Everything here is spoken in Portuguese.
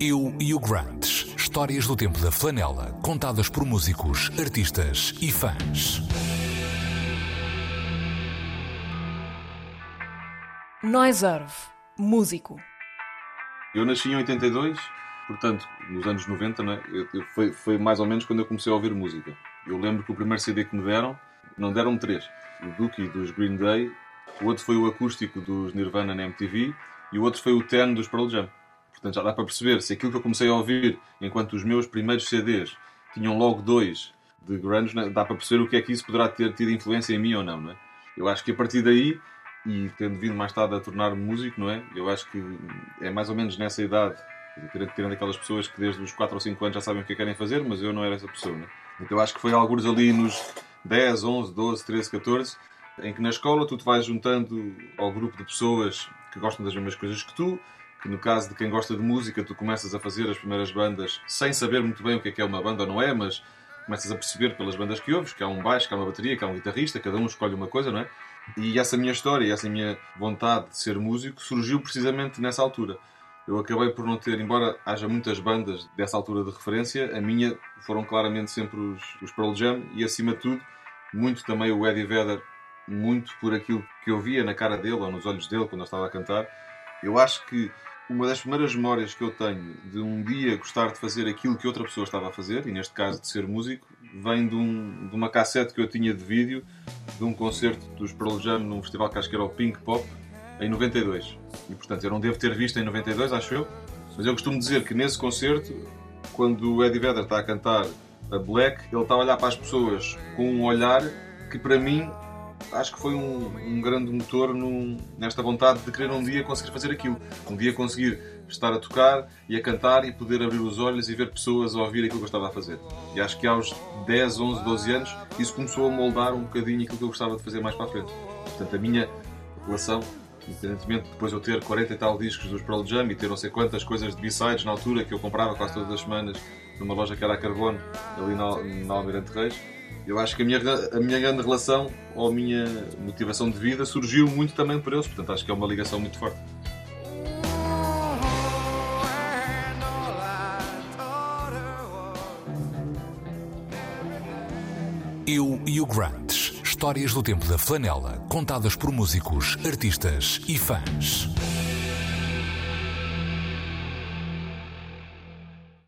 Eu e o Grant. Histórias do tempo da flanela, contadas por músicos, artistas e fãs. Noiserve, músico. Eu nasci em 82, portanto, nos anos 90, né, eu, eu, foi, foi mais ou menos quando eu comecei a ouvir música. Eu lembro que o primeiro CD que me deram, não deram três. O Dookie dos Green Day, o outro foi o acústico dos Nirvana na MTV e o outro foi o Ten dos Pearl Jam. Portanto, já dá para perceber se aquilo que eu comecei a ouvir enquanto os meus primeiros CDs tinham logo dois de grunge, né? dá para perceber o que é que isso poderá ter tido influência em mim ou não, não é? Eu acho que a partir daí, e tendo vindo mais tarde a tornar-me músico, não é? Eu acho que é mais ou menos nessa idade, tirando aquelas pessoas que desde os 4 ou 5 anos já sabem o que é querem fazer, mas eu não era essa pessoa, não é? Então acho que foi alguns ali nos 10, 11, 12, 13, 14, em que na escola tu te vais juntando ao grupo de pessoas que gostam das mesmas coisas que tu, que no caso de quem gosta de música, tu começas a fazer as primeiras bandas sem saber muito bem o que é que é uma banda ou não é, mas começas a perceber pelas bandas que ouves que há um baixo, que há uma bateria, que há um guitarrista, cada um escolhe uma coisa, não é? E essa minha história, essa minha vontade de ser músico surgiu precisamente nessa altura. Eu acabei por não ter, embora haja muitas bandas dessa altura de referência, a minha foram claramente sempre os, os Pearl Jam e acima de tudo, muito também o Eddie Vedder, muito por aquilo que eu via na cara dele ou nos olhos dele quando eu estava a cantar. Eu acho que uma das primeiras memórias que eu tenho de um dia gostar de fazer aquilo que outra pessoa estava a fazer, e neste caso de ser músico, vem de, um, de uma cassete que eu tinha de vídeo de um concerto dos Pearl Jam num festival que acho que era o Pink Pop, em 92. E portanto eu não devo ter visto em 92, acho eu, mas eu costumo dizer que nesse concerto, quando o Eddie Vedder está a cantar a Black, ele está a olhar para as pessoas com um olhar que para mim acho que foi um, um grande motor num, nesta vontade de querer um dia conseguir fazer aquilo. Um dia conseguir estar a tocar e a cantar e poder abrir os olhos e ver pessoas a ouvir aquilo que eu estava a fazer. E acho que aos 10, 11, 12 anos isso começou a moldar um bocadinho aquilo que eu gostava de fazer mais para a frente. Portanto, a minha relação, independentemente de depois eu ter 40 e tal discos dos Pearl Jam e ter não sei quantas coisas de B-sides na altura que eu comprava quase todas as semanas numa loja que era a Carbono, ali na, na Almirante Reis, eu acho que a minha, a minha grande relação ou a minha motivação de vida surgiu muito também por eles, portanto acho que é uma ligação muito forte. Eu e o Grant. Histórias do tempo da flanela, contadas por músicos, artistas e fãs.